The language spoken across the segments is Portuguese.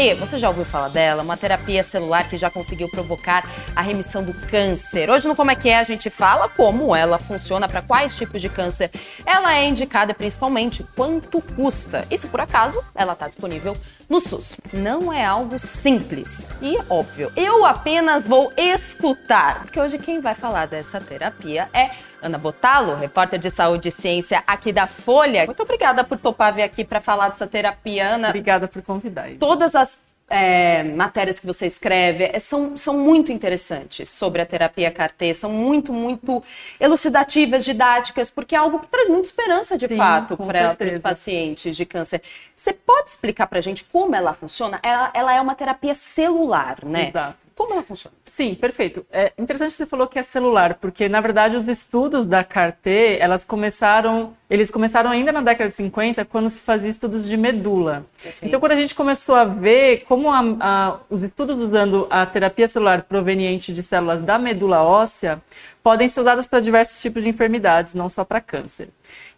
Você já ouviu falar dela? Uma terapia celular que já conseguiu provocar a remissão do câncer. Hoje no Como é que é a gente fala como ela funciona, para quais tipos de câncer ela é indicada, principalmente quanto custa. E se por acaso ela está disponível no SUS. Não é algo simples e óbvio. Eu apenas vou escutar, porque hoje quem vai falar dessa terapia é Ana Botalo, repórter de saúde e ciência aqui da Folha. Muito obrigada por topar vir aqui para falar dessa terapia, Ana. Obrigada por convidar. Todas as é, matérias que você escreve é, são, são muito interessantes sobre a terapia CAR-T, são muito, muito elucidativas, didáticas, porque é algo que traz muita esperança, de Sim, fato, para os pacientes de câncer. Você pode explicar para a gente como ela funciona? Ela, ela é uma terapia celular, né? Exato. Como ela funciona? Sim, perfeito. É interessante que você falou que é celular, porque na verdade os estudos da CAR-T, elas começaram, eles começaram ainda na década de 50, quando se fazia estudos de medula. Perfeito. Então quando a gente começou a ver como a, a, os estudos usando a terapia celular proveniente de células da medula óssea podem ser usadas para diversos tipos de enfermidades, não só para câncer.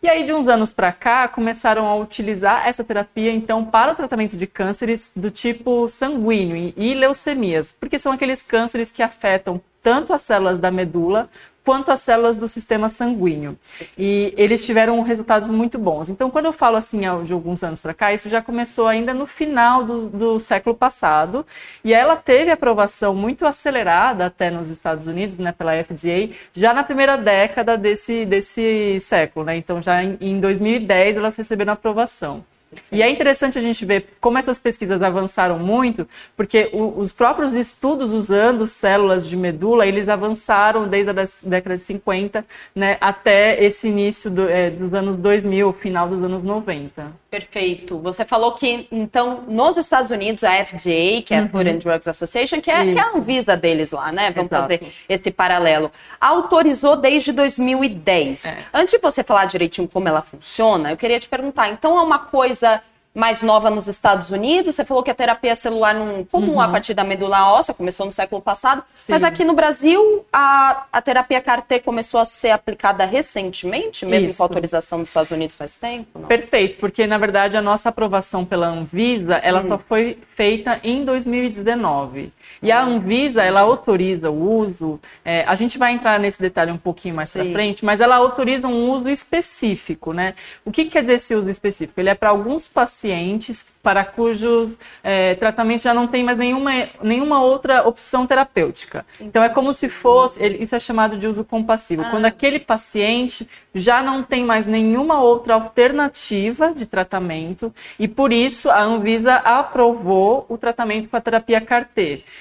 E aí, de uns anos para cá, começaram a utilizar essa terapia, então, para o tratamento de cânceres do tipo sanguíneo e leucemias, porque são aqueles cânceres que afetam tanto as células da medula quanto as células do sistema sanguíneo. E eles tiveram resultados muito bons. Então, quando eu falo assim de alguns anos para cá, isso já começou ainda no final do, do, século passado, e ela teve aprovação muito acelerada até nos Estados Unidos, né, pela FDA, já na primeira década desse, desse século. Né? Então, já em, em 2010 elas receberam aprovação. E é interessante a gente ver como essas pesquisas avançaram muito, porque o, os próprios estudos usando células de medula, eles avançaram desde a década de 50 né, até esse início do, é, dos anos 2000, final dos anos 90. Perfeito. Você falou que, então, nos Estados Unidos, a FDA, que é a uhum. Food and Drugs Association, que é, que é, a Anvisa deles lá, né? Vamos Exato. fazer esse paralelo. Autorizou desde 2010. É. Antes de você falar direitinho como ela funciona, eu queria te perguntar, então é uma coisa mais nova nos Estados Unidos. Você falou que a terapia celular não comum uhum. a partir da medula óssea, começou no século passado. Sim. Mas aqui no Brasil, a, a terapia CAR-T começou a ser aplicada recentemente, mesmo Isso. com autorização dos Estados Unidos faz tempo? Não? Perfeito, porque na verdade a nossa aprovação pela Anvisa, ela hum. só foi feita em 2019. E a. Anvisa, ela autoriza o uso, é, a gente vai entrar nesse detalhe um pouquinho mais para frente, mas ela autoriza um uso específico, né? O que, que quer dizer esse uso específico? Ele é para alguns pacientes para cujos é, tratamentos já não tem mais nenhuma, nenhuma outra opção terapêutica. Entendi. Então é como se fosse, isso é chamado de uso compassivo, ah. quando aquele paciente já não tem mais nenhuma outra alternativa de tratamento e por isso a Anvisa aprovou o tratamento com a terapia CAR-T,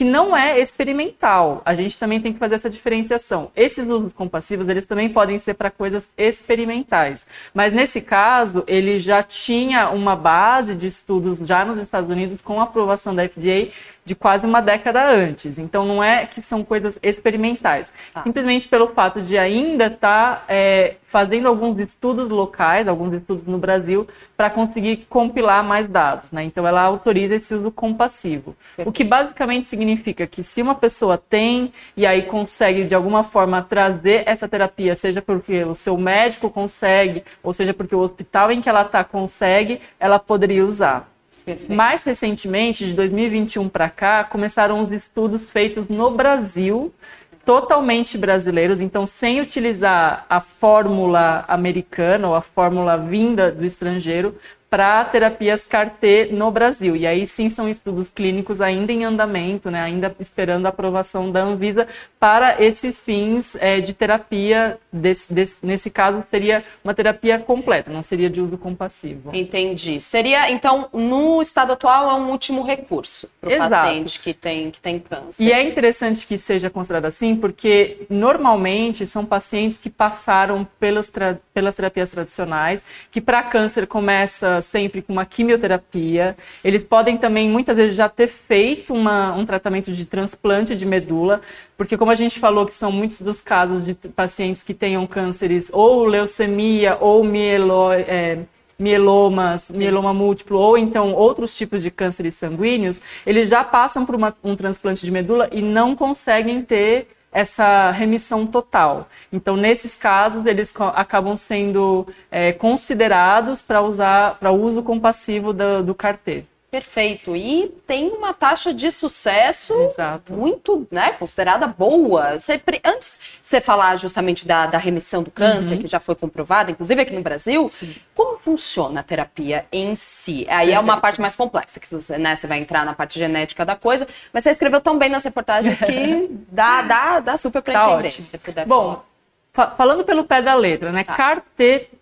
que não é experimental. A gente também tem que fazer essa diferenciação. Esses usos compassivos, eles também podem ser para coisas experimentais. Mas nesse caso, ele já tinha uma base de estudos já nos Estados Unidos com aprovação da FDA de quase uma década antes. Então não é que são coisas experimentais. Ah. Simplesmente pelo fato de ainda estar tá, é, fazendo alguns estudos locais, alguns estudos no Brasil, para conseguir compilar mais dados. Né? Então ela autoriza esse uso compassivo. Perfeito. O que basicamente significa que se uma pessoa tem e aí consegue de alguma forma trazer essa terapia, seja porque o seu médico consegue, ou seja porque o hospital em que ela está consegue, ela poderia usar. Perfeito. Mais recentemente, de 2021 para cá, começaram os estudos feitos no Brasil, totalmente brasileiros, então sem utilizar a fórmula americana ou a fórmula vinda do estrangeiro, para terapias CAR-T no Brasil. E aí sim são estudos clínicos ainda em andamento, né, ainda esperando a aprovação da Anvisa para esses fins é, de terapia. Desse, desse, nesse caso, seria uma terapia completa, não seria de uso compassivo. Entendi. Seria, então, no estado atual, é um último recurso para o paciente que tem, que tem câncer. E é interessante que seja considerado assim, porque normalmente são pacientes que passaram pelas, pelas terapias tradicionais, que para câncer começa sempre com uma quimioterapia. Eles podem também, muitas vezes, já ter feito uma, um tratamento de transplante de medula, porque, como a gente falou, que são muitos dos casos de pacientes que tenham cânceres ou leucemia ou mielo, é, mielomas, Sim. mieloma múltiplo ou então outros tipos de cânceres sanguíneos, eles já passam por uma, um transplante de medula e não conseguem ter essa remissão total. Então, nesses casos, eles acabam sendo é, considerados para usar para uso compassivo do, do CAR-T. Perfeito. E tem uma taxa de sucesso Exato. muito, né, considerada boa. Você, antes de você falar justamente da, da remissão do câncer, uhum. que já foi comprovada, inclusive aqui no Brasil, Sim. como funciona a terapia em si? Aí Perfeito. é uma parte mais complexa, que você, né, você vai entrar na parte genética da coisa, mas você escreveu tão bem nas reportagens que dá, dá, dá super para tá entender. Se puder Bom, falar. Falando pelo pé da letra, né? Tá.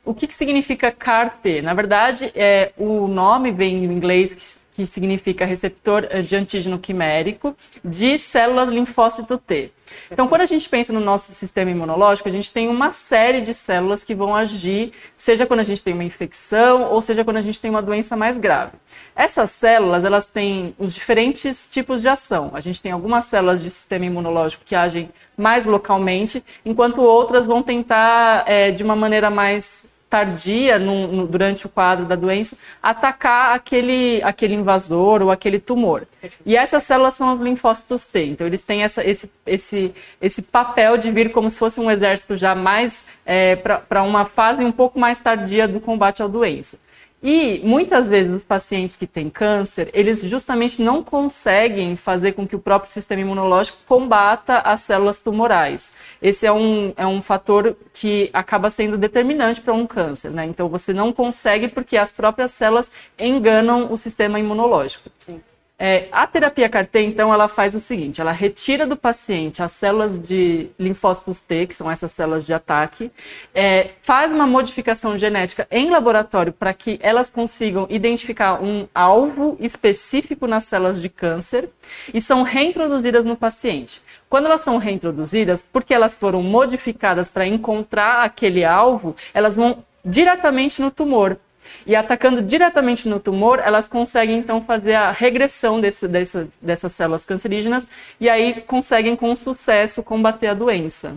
O que, que significa CAR-T? Na verdade, é, o nome vem em inglês que significa receptor eh, de antígeno quimérico, de células linfócito T. Então, quando a gente pensa no nosso sistema imunológico, a gente tem uma série de células que vão agir, seja quando a gente tem uma infecção ou seja quando a gente tem uma doença mais grave. Essas células, elas têm os diferentes tipos de ação. A gente tem algumas células de sistema imunológico que agem mais localmente, enquanto outras vão tentar, é, de uma maneira mais tardia no, no, durante o quadro da doença atacar aquele, aquele invasor ou aquele tumor. E essas células são os linfócitos T. Então, eles têm essa, esse, esse, esse papel de vir como se fosse um exército já mais é, para uma fase um pouco mais tardia do combate à doença. E muitas vezes os pacientes que têm câncer, eles justamente não conseguem fazer com que o próprio sistema imunológico combata as células tumorais. Esse é um, é um fator que acaba sendo determinante para um câncer, né? Então você não consegue porque as próprias células enganam o sistema imunológico. Sim. É, a terapia CAR-T, então, ela faz o seguinte: ela retira do paciente as células de linfócitos T, que são essas células de ataque, é, faz uma modificação genética em laboratório para que elas consigam identificar um alvo específico nas células de câncer e são reintroduzidas no paciente. Quando elas são reintroduzidas, porque elas foram modificadas para encontrar aquele alvo, elas vão diretamente no tumor, e atacando diretamente no tumor, elas conseguem então fazer a regressão desse, desse, dessas células cancerígenas e aí conseguem com sucesso combater a doença.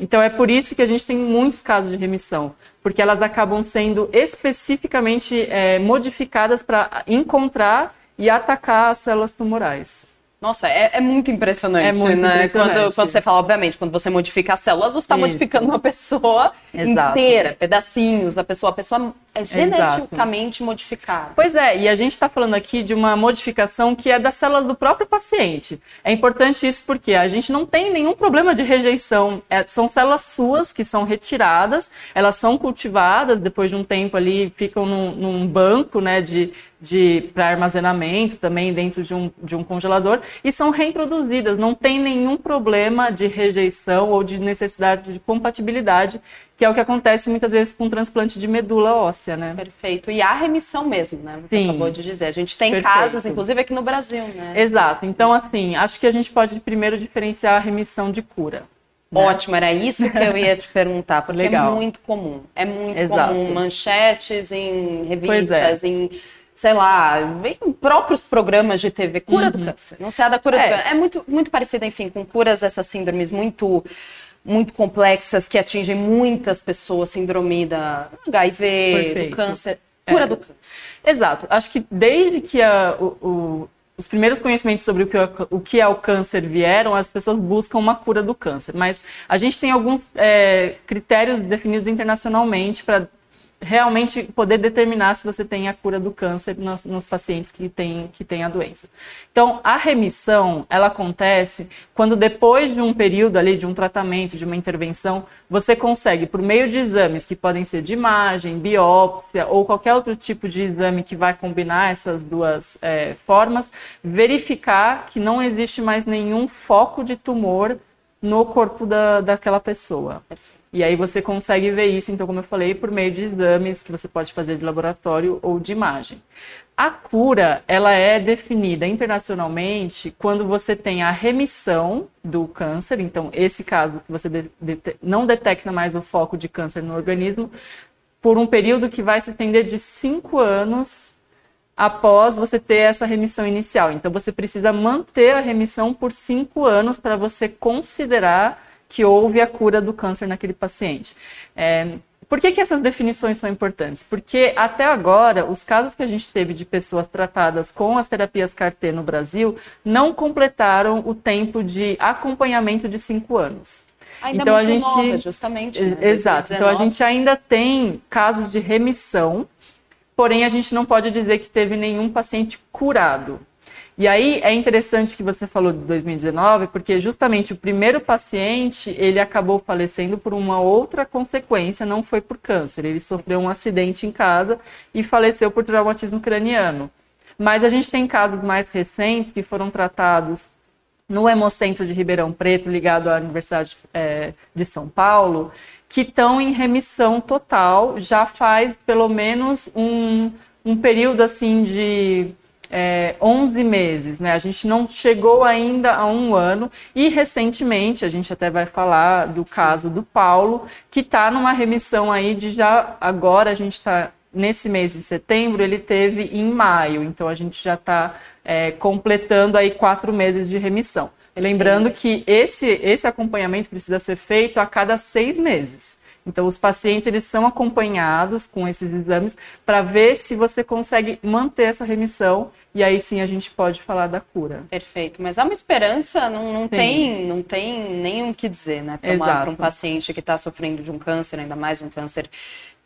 Então é por isso que a gente tem muitos casos de remissão, porque elas acabam sendo especificamente é, modificadas para encontrar e atacar as células tumorais. Nossa, é, é, muito impressionante, é muito né? Impressionante. Quando, quando, você fala, obviamente, quando você modifica as células, você está modificando uma pessoa Exato. inteira, pedacinhos da pessoa. A pessoa é geneticamente Exato. modificada. Pois é, e a gente está falando aqui de uma modificação que é das células do próprio paciente. É importante isso porque a gente não tem nenhum problema de rejeição. É, são células suas que são retiradas, elas são cultivadas, depois de um tempo ali ficam num, num banco né, de de para armazenamento também dentro de um, de um congelador e são reintroduzidas. Não tem nenhum problema de rejeição ou de necessidade de compatibilidade, que é o que acontece muitas vezes com transplante de medula óssea, né? Perfeito. E há remissão mesmo, né? Você Sim. acabou de dizer. A gente tem Perfeito. casos, inclusive aqui no Brasil, né? Exato. Então, assim, acho que a gente pode primeiro diferenciar a remissão de cura. Né? Ótimo, era isso que eu ia te perguntar, porque é Legal. é muito comum. É muito Exato. comum manchetes em é. revistas, é. em sei lá, em próprios programas de TV, cura uhum. do câncer. Não sei a da cura é. do câncer. É muito, muito parecida, enfim, com curas essas síndromes muito muito complexas que atingem muitas pessoas, síndrome da HIV, Perfeito. do câncer, cura é. do câncer. Exato. Acho que desde que a, o, o, os primeiros conhecimentos sobre o que, o que é o câncer vieram, as pessoas buscam uma cura do câncer. Mas a gente tem alguns é, critérios definidos internacionalmente para realmente poder determinar se você tem a cura do câncer nos, nos, pacientes que têm que tem a doença. Então, a remissão, ela acontece quando depois de um período ali, de um tratamento, de uma intervenção, você consegue, por meio de exames que podem ser de imagem, biópsia ou qualquer outro tipo de exame que vai combinar essas duas é, formas, verificar que não existe mais nenhum foco de tumor no corpo da, daquela pessoa. E aí você consegue ver isso, então, como eu falei, por meio de exames que você pode fazer de laboratório ou de imagem. A cura, ela é definida internacionalmente quando você tem a remissão do câncer, então esse caso que você de, de, não detecta mais o foco de câncer no organismo, por um período que vai se estender de cinco anos após você ter essa remissão inicial. Então você precisa manter a remissão por cinco anos para você considerar que houve a cura do câncer naquele paciente. É, por que, que essas definições são importantes? Porque até agora, os casos que a gente teve de pessoas tratadas com as terapias CAR-T no Brasil não completaram o tempo de acompanhamento de cinco anos. Ainda então a gente nova, justamente. Né? Exato. 2019. Então a gente ainda tem casos de remissão, porém a gente não pode dizer que teve nenhum paciente curado. E aí é interessante que você falou de 2019, porque justamente o primeiro paciente, ele acabou falecendo por uma outra consequência, não foi por câncer. Ele sofreu um acidente em casa e faleceu por traumatismo craniano. Mas a gente tem casos mais recentes que foram tratados no Hemocentro de Ribeirão Preto, ligado à Universidade é, de São Paulo, que estão em remissão total, já faz pelo menos um, um período assim de é, 11 meses, né? A gente não chegou ainda a um ano e recentemente a gente até vai falar do caso do Paulo, que está numa remissão aí de já agora a gente está nesse mês de setembro ele teve em maio, então a gente já está é, completando aí quatro meses de remissão. Lembrando que esse esse acompanhamento precisa ser feito a cada seis meses. Então, os pacientes eles são acompanhados com esses exames para ver se você consegue manter essa remissão e aí sim a gente pode falar da cura. Perfeito, mas há uma esperança, não, não tem, não tem o que dizer, né? Para um paciente que está sofrendo de um câncer, ainda mais um câncer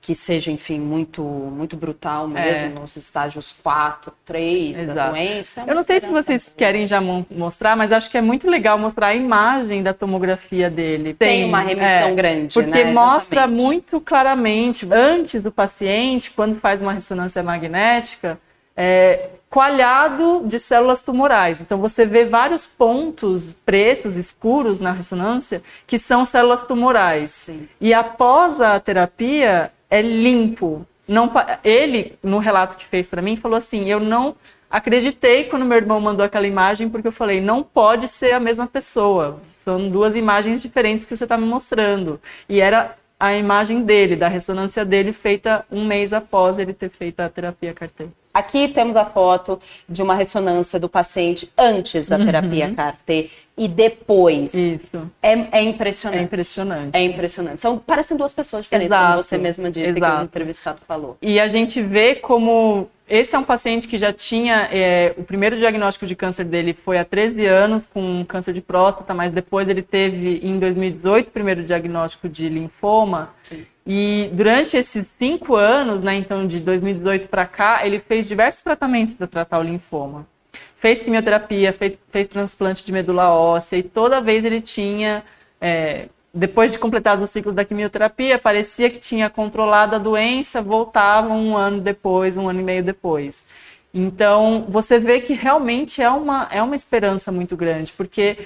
que seja, enfim, muito muito brutal mesmo, é. nos estágios 4, 3 Exato. da doença. Eu não sei se vocês querem já mostrar, mas acho que é muito legal mostrar a imagem da tomografia dele. Tem, Tem uma remissão é, grande, Porque né? mostra muito claramente, antes o paciente, quando faz uma ressonância magnética, é, coalhado de células tumorais. Então você vê vários pontos pretos, escuros na ressonância, que são células tumorais. Sim. E após a terapia, é limpo. Não, ele, no relato que fez para mim, falou assim: eu não acreditei quando meu irmão mandou aquela imagem, porque eu falei, não pode ser a mesma pessoa. São duas imagens diferentes que você está me mostrando. E era a imagem dele, da ressonância dele, feita um mês após ele ter feito a terapia CAR-T. Aqui temos a foto de uma ressonância do paciente antes da terapia uhum. CAR-T e depois. Isso. É, é, impressionante. É impressionante. É impressionante. São, parecem duas pessoas diferentes, Exato. como você mesma disse, Exato. que o entrevistado falou. E a gente vê como esse é um paciente que já tinha. É, o primeiro diagnóstico de câncer dele foi há 13 anos, com câncer de próstata, mas depois ele teve, em 2018, o primeiro diagnóstico de linfoma. Sim. E durante esses cinco anos, né, então de 2018 para cá, ele fez diversos tratamentos para tratar o linfoma. Fez quimioterapia, fez, fez, transplante de medula óssea e toda vez ele tinha, é, depois de completar os ciclos da quimioterapia, parecia que tinha controlado a doença, voltava um ano depois, um ano e meio depois. Então, você vê que realmente é uma, é uma esperança muito grande, porque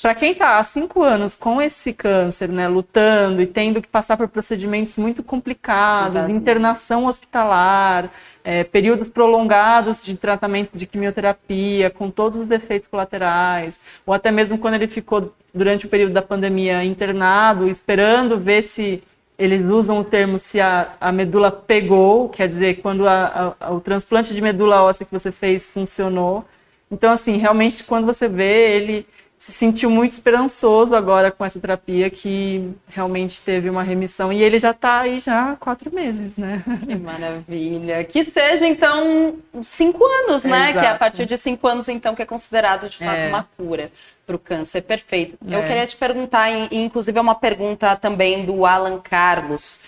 para quem está há cinco anos com esse câncer, né, lutando e tendo que passar por procedimentos muito complicados, internação hospitalar, é, períodos prolongados de tratamento de quimioterapia, com todos os efeitos colaterais, ou até mesmo quando ele ficou durante o período da pandemia internado, esperando ver se eles usam o termo se a, a medula pegou, quer dizer, quando a, a, o transplante de medula óssea que você fez funcionou. Então, assim, realmente, quando você vê, ele se sentiu muito esperançoso agora com essa terapia, que realmente teve uma remissão. E ele já está aí já há quatro meses, né? Que maravilha. Que seja, então, cinco anos, né? Exato. Que é a partir de cinco anos, então, que é considerado, de fato, é. uma cura para o câncer. Perfeito. É. Eu queria te perguntar, e inclusive é uma pergunta também do Alan Carlos.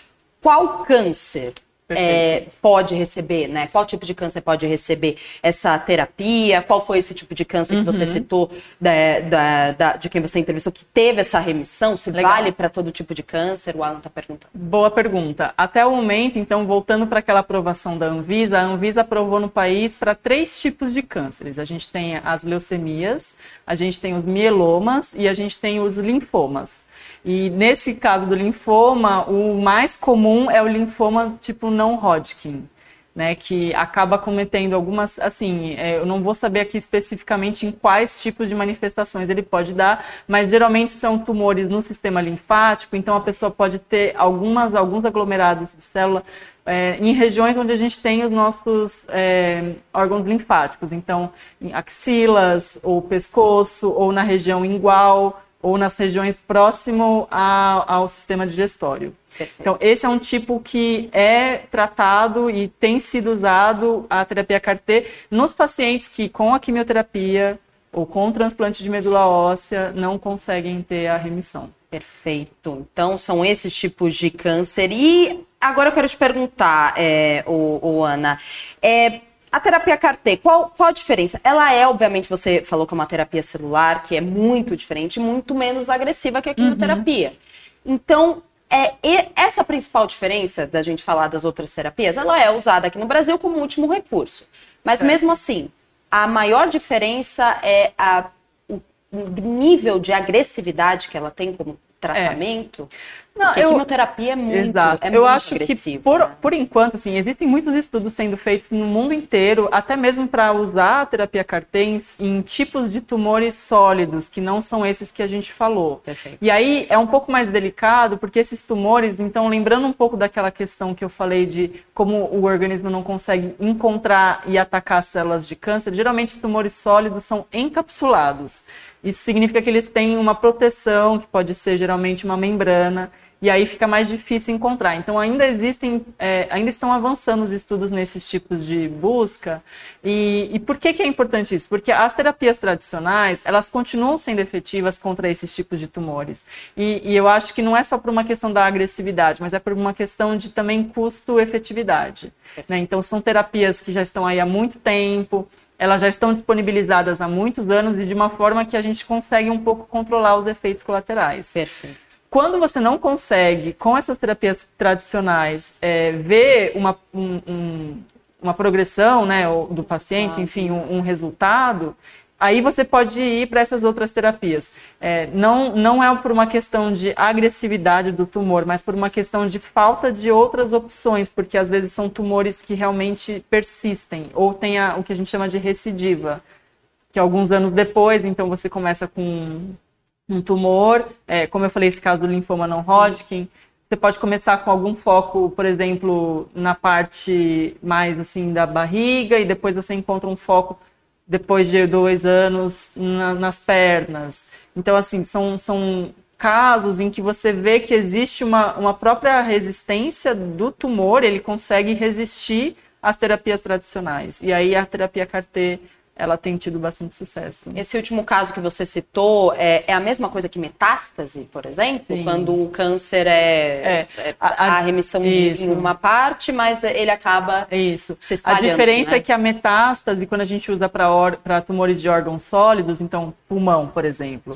Qual câncer é, pode receber, né? Qual tipo de câncer pode receber essa terapia? Qual foi esse tipo de câncer uhum. que você uhum. citou da, da, da, de quem você entrevistou que teve essa remissão? Se Legal. vale para todo tipo de câncer? O Alan está perguntando. Boa pergunta. Até o momento, então, voltando para aquela aprovação da Anvisa, a Anvisa aprovou no país para três tipos de cânceres. A gente tem as leucemias, a gente tem os mielomas e a gente tem os linfomas. E nesse caso do linfoma, o mais comum é o linfoma tipo não Hodgkin, né, que acaba cometendo algumas, assim, é, eu não vou saber aqui especificamente em quais tipos de manifestações ele pode dar, mas geralmente são tumores no sistema linfático, então a pessoa pode ter algumas, alguns aglomerados de célula é, em regiões onde a gente tem os nossos é, órgãos linfáticos, então em axilas, ou pescoço, ou na região ingual, ou nas regiões próximo a, ao sistema digestório. Perfeito. Então, esse é um tipo que é tratado e tem sido usado a terapia CAR-T nos pacientes que, com a quimioterapia ou com o transplante de medula óssea, não conseguem ter a remissão. Perfeito. Então, são esses tipos de câncer. E agora eu quero te perguntar, é, Ana, é, a terapia CAR-T, qual, qual a diferença? Ela é, obviamente, você falou que é uma terapia celular, que é muito diferente, muito menos agressiva que a quimioterapia. Uhum. Então, é, essa principal diferença da gente falar das outras terapias, ela é usada aqui no Brasil como último recurso. Mas certo. mesmo assim, a maior diferença é a, o nível de agressividade que ela tem como tratamento. É. Não, Porque eu, a quimioterapia é muito, exato. É eu acho que por, né? por enquanto, assim, existem muitos estudos sendo feitos no mundo inteiro, até mesmo para usar a terapia CAR-T em tipos de tumores sólidos, que não são esses que a gente falou. Perfeito. E aí é um pouco mais delicado, porque esses tumores, então, lembrando um pouco daquela questão que eu falei de como o organismo não consegue encontrar e atacar células de câncer, geralmente os tumores sólidos são encapsulados. Isso significa que eles têm uma proteção, que pode ser geralmente uma membrana, e aí fica mais difícil encontrar. Então ainda existem, é, ainda estão avançando os estudos nesses tipos de busca. E, e por que, que é importante isso? Porque as terapias tradicionais elas continuam sendo efetivas contra esses tipos de tumores. E, e eu acho que não é só por uma questão da agressividade, mas é por uma questão de também custo-efetividade. Né? Então são terapias que já estão aí há muito tempo elas já estão disponibilizadas há muitos anos e de uma forma que a gente consegue um pouco controlar os efeitos colaterais. Perfeito. Quando você não consegue, com essas terapias tradicionais, é, ver uma, um, um, uma progressão né, do paciente, enfim, um, um resultado, aí você pode ir para essas outras terapias. É, não, não é por uma questão de agressividade do tumor, mas por uma questão de falta de outras opções, porque às vezes são tumores que realmente persistem, ou tem a, o que a gente chama de recidiva, que alguns anos depois, então você começa com um tumor, é, como eu falei, esse caso do linfoma não Hodgkin, você pode começar com algum foco, por exemplo, na parte mais assim da barriga, e depois você encontra um foco depois de dois anos na, nas pernas. Então, assim, são, são casos em que você vê que existe uma, uma própria resistência do tumor, ele consegue resistir às terapias tradicionais. E aí a terapia CAR-T ela tem tido bastante sucesso. Esse último caso que você citou é, é a mesma coisa que metástase, por exemplo? Sim. Quando o câncer é, é, é a, a, remissão isso. de uma parte, mas ele acaba isso. se espalhando. A diferença né? é que a metástase, quando a gente usa para tumores de órgãos sólidos, então pulmão, por exemplo,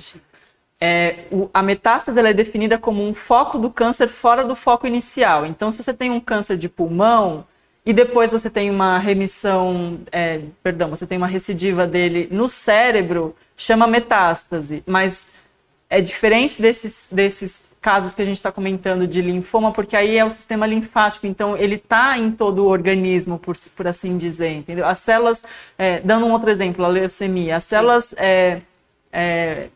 é, o, a metástase ela é definida como um foco do câncer fora do foco inicial. Então, se você tem um câncer de pulmão, e depois você tem uma remissão, é, perdão, você tem uma recidiva dele no cérebro, chama metástase, mas é diferente desses, desses casos que a gente está comentando de linfoma, porque aí é o sistema linfático, então ele está em todo o organismo, por, por assim dizer, entendeu? As células, é, dando um outro exemplo, a leucemia, as células é, é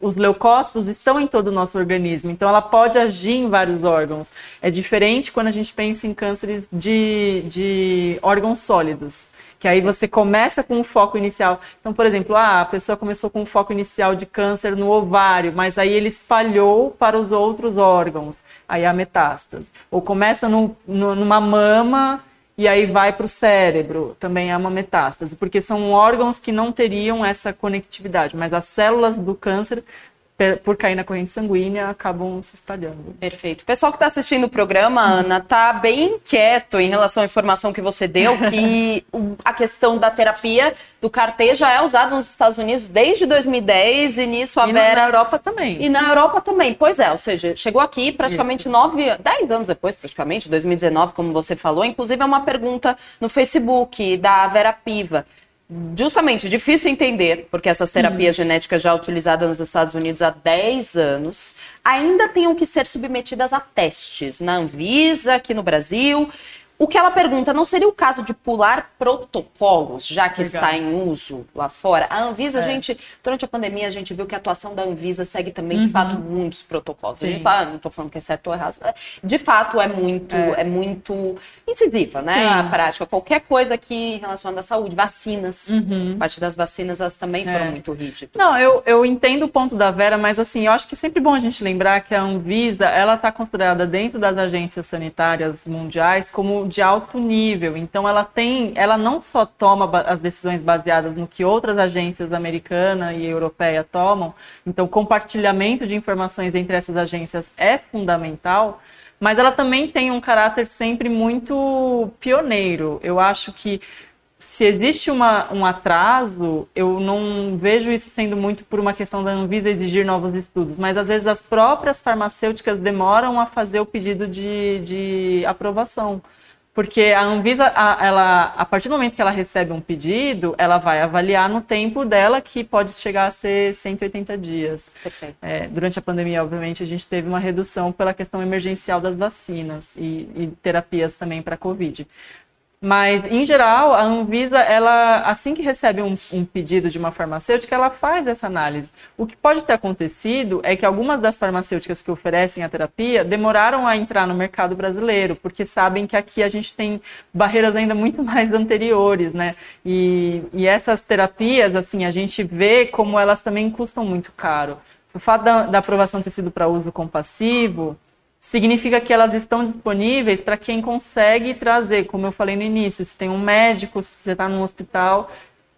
os leucócitos estão em todo o nosso organismo, então ela pode agir em vários órgãos. É diferente quando a gente pensa em cânceres de, de órgãos sólidos, que aí você começa com um foco inicial. Então, por exemplo, ah, a pessoa começou com um foco inicial de câncer no ovário, mas aí ele espalhou para os outros órgãos, aí a metástase. Ou começa numa mama e aí vai para o cérebro, também é uma metástase, porque são órgãos que não teriam essa conectividade, mas as células do câncer por cair na corrente sanguínea, acabam se espalhando. Perfeito. O pessoal que está assistindo o programa, Ana, tá bem inquieto em relação à informação que você deu, que a questão da terapia do CAR-T já é usada nos Estados Unidos desde 2010 e nisso a e Vera... na Europa também. E na Europa também, pois é, ou seja, chegou aqui praticamente Isso. nove, dez anos depois, praticamente, 2019, como você falou. Inclusive é uma pergunta no Facebook da Vera Piva justamente difícil entender, porque essas terapias uhum. genéticas já utilizadas nos Estados Unidos há 10 anos ainda tenham que ser submetidas a testes na Anvisa, aqui no Brasil. O que ela pergunta, não seria o caso de pular protocolos, já que Legal. está em uso lá fora? A Anvisa, É. a gente, durante a pandemia, a gente viu que a atuação da Anvisa segue também, de fato, muitos protocolos. Tá, não estou falando que é certo ou errado. é- De fato, é muito, é. É. muito incisiva, né? Sim. A prática. Qualquer coisa que relaciona à saúde, vacinas. A parte das vacinas, elas também foram É. muito rígidas. Não, eu, eu entendo o ponto da Vera, mas assim, eu acho que é sempre bom a gente lembrar que a Anvisa, ela está considerada dentro das agências sanitárias mundiais como de alto nível. Então ela tem, ela não só toma as decisões baseadas no que outras agências americana e europeia tomam. Então compartilhamento de informações entre essas agências é fundamental. Mas ela também tem um caráter sempre muito pioneiro. Eu acho que se existe uma, um atraso, eu não vejo isso sendo muito por uma questão da Anvisa exigir novos estudos, mas às vezes as próprias farmacêuticas demoram a fazer o pedido de, de aprovação. Porque a Anvisa, a, ela, a partir do momento que ela recebe um pedido, ela vai avaliar no tempo dela, que pode chegar a ser 180 dias. Perfeito. É, durante a pandemia, obviamente, a gente teve uma redução pela questão emergencial das vacinas e, e terapias também para a Covid. Mas, em geral, a Anvisa, ela, assim que recebe um, um pedido de uma farmacêutica, ela faz essa análise. O que pode ter acontecido é que algumas das farmacêuticas que oferecem a terapia demoraram a entrar no mercado brasileiro, porque sabem que aqui a gente tem barreiras ainda muito mais anteriores, né? E, e essas terapias, assim, a gente vê como elas também custam muito caro. O fato da, da aprovação ter sido para uso compassivo significa que elas estão disponíveis para quem consegue trazer, como eu falei no início, se tem um médico, se você está num hospital,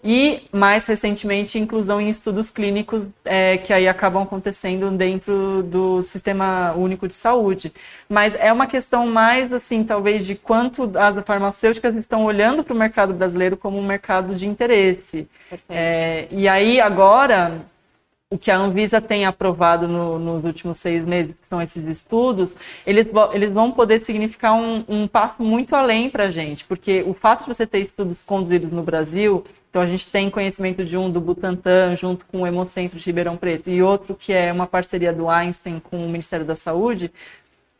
e mais recentemente inclusão em estudos clínicos é, que aí acabam acontecendo dentro do sistema único de saúde. Mas é uma questão mais assim, talvez, de quanto as farmacêuticas estão olhando para o mercado brasileiro como um mercado de interesse. É, e aí agora o que a Anvisa tem aprovado no- nos últimos seis meses, que são esses estudos, eles, eles vão poder significar um, um passo muito além para a gente, porque o fato de você ter estudos conduzidos no Brasil, então a gente tem conhecimento de um do Butantan, junto com o Hemocentro de Ribeirão Preto, e outro que é uma parceria do Einstein com o Ministério da Saúde,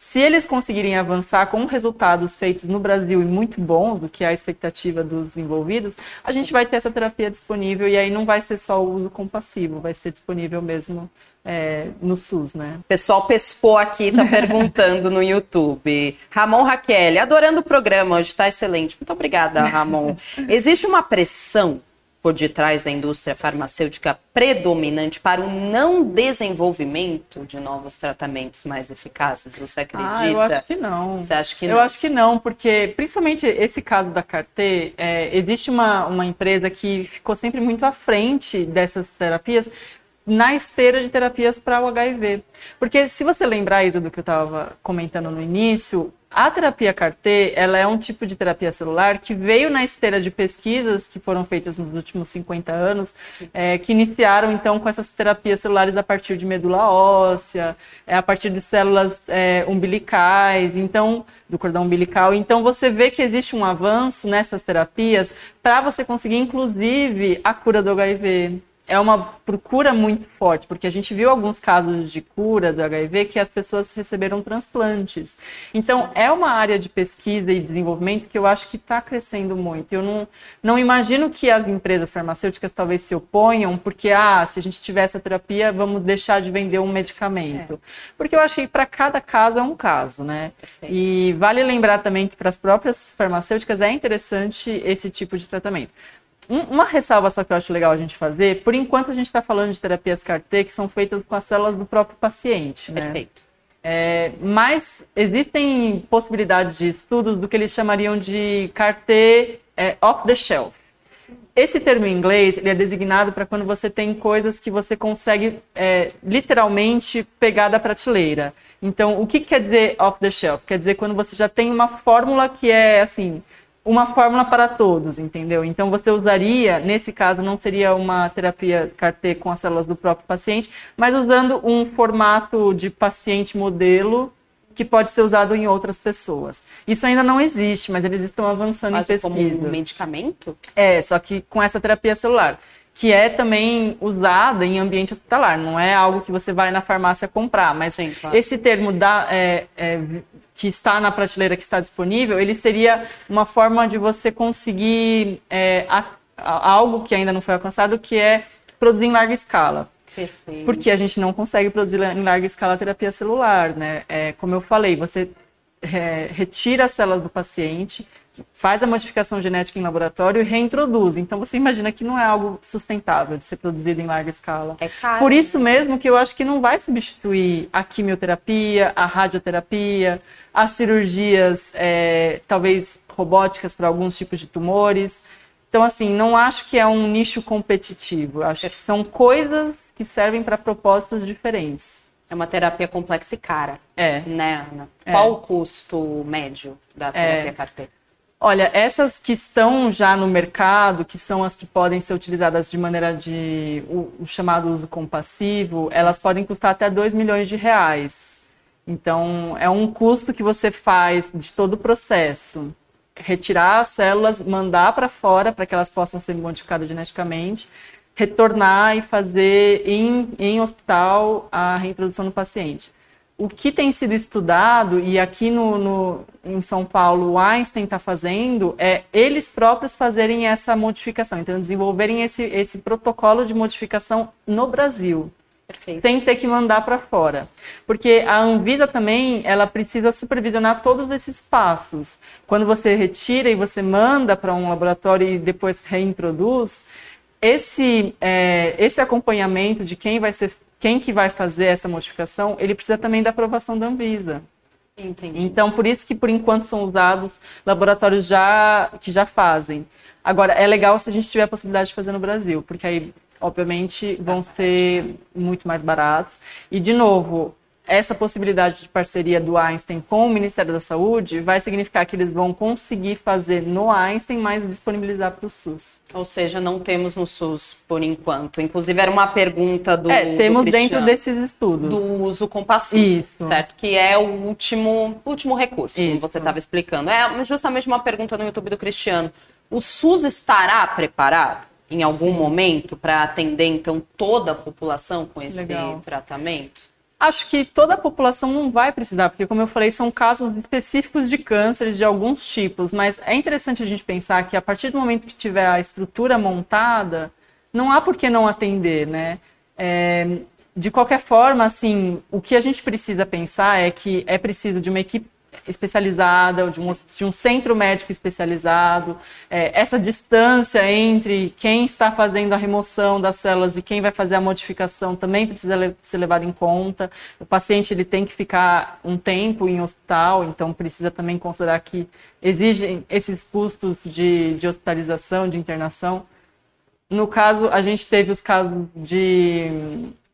se eles conseguirem avançar com resultados feitos no Brasil e muito bons, do que é a expectativa dos envolvidos, a gente vai ter essa terapia disponível e aí não vai ser só o uso compassivo, vai ser disponível mesmo é, no SUS, né? O pessoal pescou aqui, tá perguntando no YouTube. Ramon Raquel, adorando o programa, hoje tá excelente. Muito obrigada, Ramon. Existe uma pressão por detrás da indústria farmacêutica predominante para o não desenvolvimento de novos tratamentos mais eficazes? Você acredita? Ah, eu acho que não. Você acha que eu não? acho que não, porque principalmente esse caso da Carté, é, existe uma, uma empresa que ficou sempre muito à frente dessas terapias na esteira de terapias para o HIV. Porque se você lembrar, Isa, do que eu estava comentando no início, a terapia CAR-T, ela é um tipo de terapia celular que veio na esteira de pesquisas que foram feitas nos últimos 50 anos, é, que iniciaram então com essas terapias celulares a partir de medula óssea, é, a partir de células é, umbilicais, então do cordão umbilical. Então você vê que existe um avanço nessas terapias para você conseguir, inclusive, a cura do HIV é uma procura muito forte, porque a gente viu alguns casos de cura do HIV que as pessoas receberam transplantes. Então, é uma área de pesquisa e desenvolvimento que eu acho que está crescendo muito. Eu não, não imagino que as empresas farmacêuticas talvez se oponham, porque, ah, se a gente tiver essa terapia, vamos deixar de vender um medicamento. Porque eu acho que para cada caso é um caso, né? Perfeito. E vale lembrar também que para as próprias farmacêuticas é interessante esse tipo de tratamento. Um- Uma ressalva só que eu acho legal a gente fazer, por enquanto a gente está falando de terapias CAR-T que são feitas com as células do próprio paciente, né? Perfeito. É, mas existem possibilidades de estudos do que eles chamariam de CAR-T é, off the shelf. Esse termo em inglês ele é designado para quando você tem coisas que você consegue é, literalmente pegar da prateleira. Então, o que quer dizer off the shelf? Quer dizer quando você já tem uma fórmula que é assim, uma fórmula para todos, entendeu? Então você usaria, nesse caso não seria uma terapia CAR-T com as células do próprio paciente, mas usando um formato de paciente modelo que pode ser usado em outras pessoas. Isso ainda não existe, mas eles estão avançando em como pesquisa. um medicamento? É, só que com essa terapia celular, que é também usada em ambiente hospitalar, não é algo que você vai na farmácia comprar, mas Sim, claro. esse termo da, é, é, que está na prateleira que está disponível, ele seria uma forma de você conseguir é, a, a, algo que ainda não foi alcançado, que é produzir em larga escala. Perfeito. Porque a gente não consegue produzir em larga escala terapia celular, né? É, como eu falei, você é, retira as células do paciente, faz a modificação genética em laboratório e reintroduz. Então você imagina que não é algo sustentável de ser produzido em larga escala. É caro. Por isso mesmo que eu acho que não vai substituir a quimioterapia, a radioterapia, as cirurgias, é, talvez robóticas para alguns tipos de tumores. Então, assim, não acho que é um nicho competitivo. Acho que são coisas que servem para propósitos diferentes. É uma terapia complexa e cara. É. Né, Ana? É. Qual o custo médio da terapia é. CAR-T? Olha, essas que estão já no mercado, que são as que podem ser utilizadas de maneira de o, o chamado uso compassivo, elas podem custar até 2 milhões de reais. Então, é um custo que você faz de todo o processo. Retirar as células, mandar para fora para que elas possam ser modificadas geneticamente, retornar e fazer em, em hospital a reintrodução no paciente o que tem sido estudado, e aqui no, no em São Paulo o Einstein está fazendo, é eles próprios fazerem essa modificação, então desenvolverem esse, esse protocolo de modificação no Brasil. Perfeito. Sem ter que mandar para fora. Porque a Anvisa também, ela precisa supervisionar todos esses passos. Quando você retira e você manda para um laboratório e depois reintroduz, esse, é, esse acompanhamento de quem vai ser quem que vai fazer essa modificação, ele precisa também da aprovação da Anvisa. Entendi. Então, por isso que por enquanto são usados laboratórios já que já fazem. Agora, é legal se a gente tiver a possibilidade de fazer no Brasil, porque aí, obviamente, vão ser muito mais baratos. E, de novo, essa possibilidade de parceria do Einstein com o Ministério da Saúde vai significar que eles vão conseguir fazer no Einstein, mas disponibilizar para o SUS. Ou seja, não temos no SUS por enquanto. Inclusive, era uma pergunta do. É, temos do dentro desses estudos. Do uso compassivo. Isso. Certo? Que é o último, último recurso, Isso. como você estava explicando. É justamente uma pergunta no YouTube do Cristiano. O SUS estará preparado? Em algum Sim. momento para atender então toda a população com esse Legal. tratamento? Acho que toda a população não vai precisar, porque, como eu falei, são casos específicos de cânceres de alguns tipos, mas é interessante a gente pensar que a partir do momento que tiver a estrutura montada, não há por que não atender, né? É, de qualquer forma, assim, o que a gente precisa pensar é que é preciso de uma equipe especializada, de um, de um centro médico especializado, é, essa distância entre quem está fazendo a remoção das células e quem vai fazer a modificação também precisa le ser levado em conta. O paciente ele tem que ficar um tempo em hospital, então precisa também considerar que exigem esses custos de, de hospitalização, de internação. No caso, a gente teve os casos de,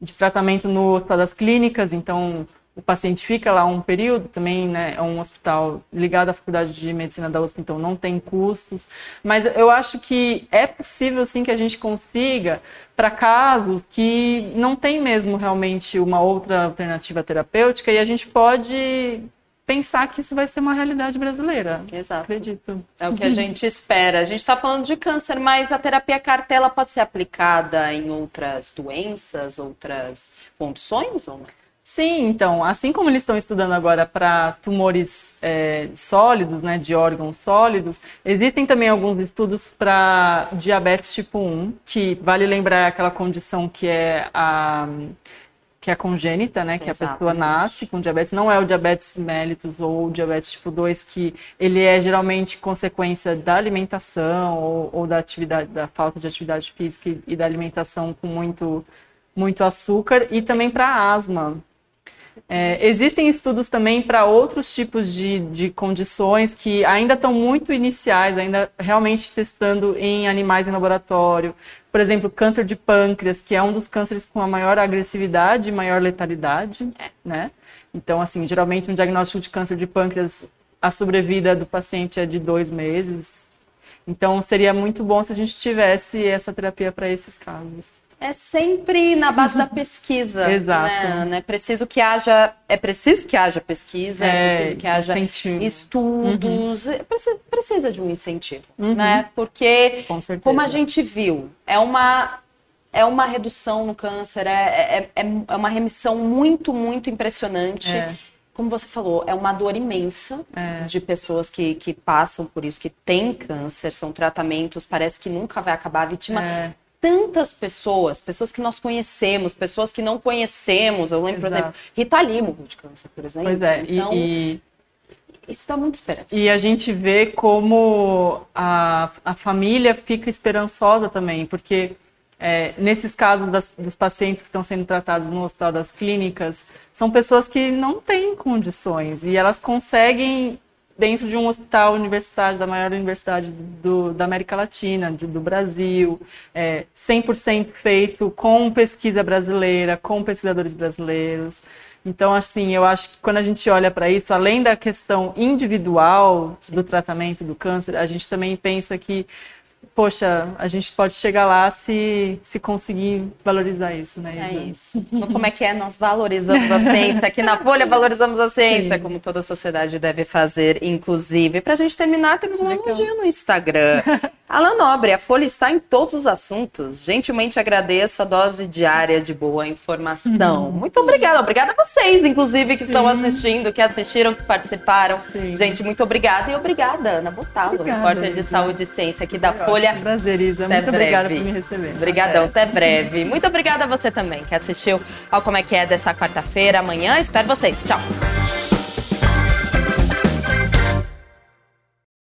de tratamento no Hospital das Clínicas, então o paciente fica lá um período, também né, é um hospital ligado à Faculdade de Medicina da USP, então não tem custos. Mas eu acho que é possível sim que a gente consiga para casos que não tem mesmo realmente uma outra alternativa terapêutica e a gente pode pensar que isso vai ser uma realidade brasileira. Exato. Acredito. É o que a gente espera. A gente está falando de câncer, mas a terapia cartela pode ser aplicada em outras doenças, outras condições ou não? Sim, então, assim como eles estão estudando agora para tumores é, sólidos, né, de órgãos sólidos, existem também alguns estudos para diabetes tipo 1, que vale lembrar aquela condição que é a que é congênita, né, que a pessoa nasce com diabetes, não é o diabetes mellitus ou o diabetes tipo 2, que ele é geralmente consequência da alimentação ou, ou da atividade, da falta de atividade física e da alimentação com muito muito açúcar e também para asma. É, existem estudos também para outros tipos de, de condições que ainda estão muito iniciais, ainda realmente testando em animais em laboratório. Por exemplo, câncer de pâncreas, que é um dos cânceres com a maior agressividade e maior letalidade, né? Então, assim, geralmente um diagnóstico de câncer de pâncreas, a sobrevida do paciente é de dois meses. Então, seria muito bom se a gente tivesse essa terapia para esses casos é sempre na base da pesquisa. Exato. Né? É preciso que haja, é preciso que haja pesquisa, é, é preciso que haja incentivo. estudos, uhum. É precisa, precisa, de um incentivo, uhum. né? Porque, Com como a gente viu, é uma é uma redução no câncer, é, é, é, é uma remissão muito, muito impressionante. É como você falou, é uma dor imensa é. de pessoas que, que passam por isso, que têm câncer, são tratamentos, parece que nunca vai acabar. A vítima é tantas pessoas, pessoas que nós conhecemos, pessoas que não conhecemos. Eu lembro, Exato. por exemplo, Rita Lee morreu de câncer, por exemplo. Pois é, então, e, isso dá muita esperança. E a gente vê como a, a família fica esperançosa também, porque é, nesses casos das, dos pacientes que estão sendo tratados no Hospital das Clínicas, são pessoas que não têm condições e elas conseguem dentro de um hospital universitário, da maior universidade do, da América Latina, de, do Brasil, é, 100% feito com pesquisa brasileira, com pesquisadores brasileiros. Então, assim, eu acho que quando a gente olha para isso, além da questão individual do tratamento do câncer, a gente também pensa que poxa, a gente pode chegar lá se, se conseguir valorizar isso, né? É isso. como é que é? Nós valorizamos a ciência. Aqui na Folha valorizamos a ciência, Sim. como toda a sociedade deve fazer, inclusive. Para a gente terminar, temos um elogio no Instagram. Alan Nobre, a Folha está em todos os assuntos. Gentilmente agradeço a dose diária de boa informação. Uhum. Muito obrigada. Obrigada a vocês, inclusive, que estão assistindo, que assistiram, que participaram. Sim. Gente, muito obrigada. E obrigada, Ana Botalo, repórter de Saúde e Ciência aqui da Folha. Prazer, Isa. Até muito breve. obrigada por me receber. Obrigadão, até. até breve. Muito obrigada a você também, que assistiu ao Como é que é dessa quarta-feira. Amanhã, espero vocês. Tchau.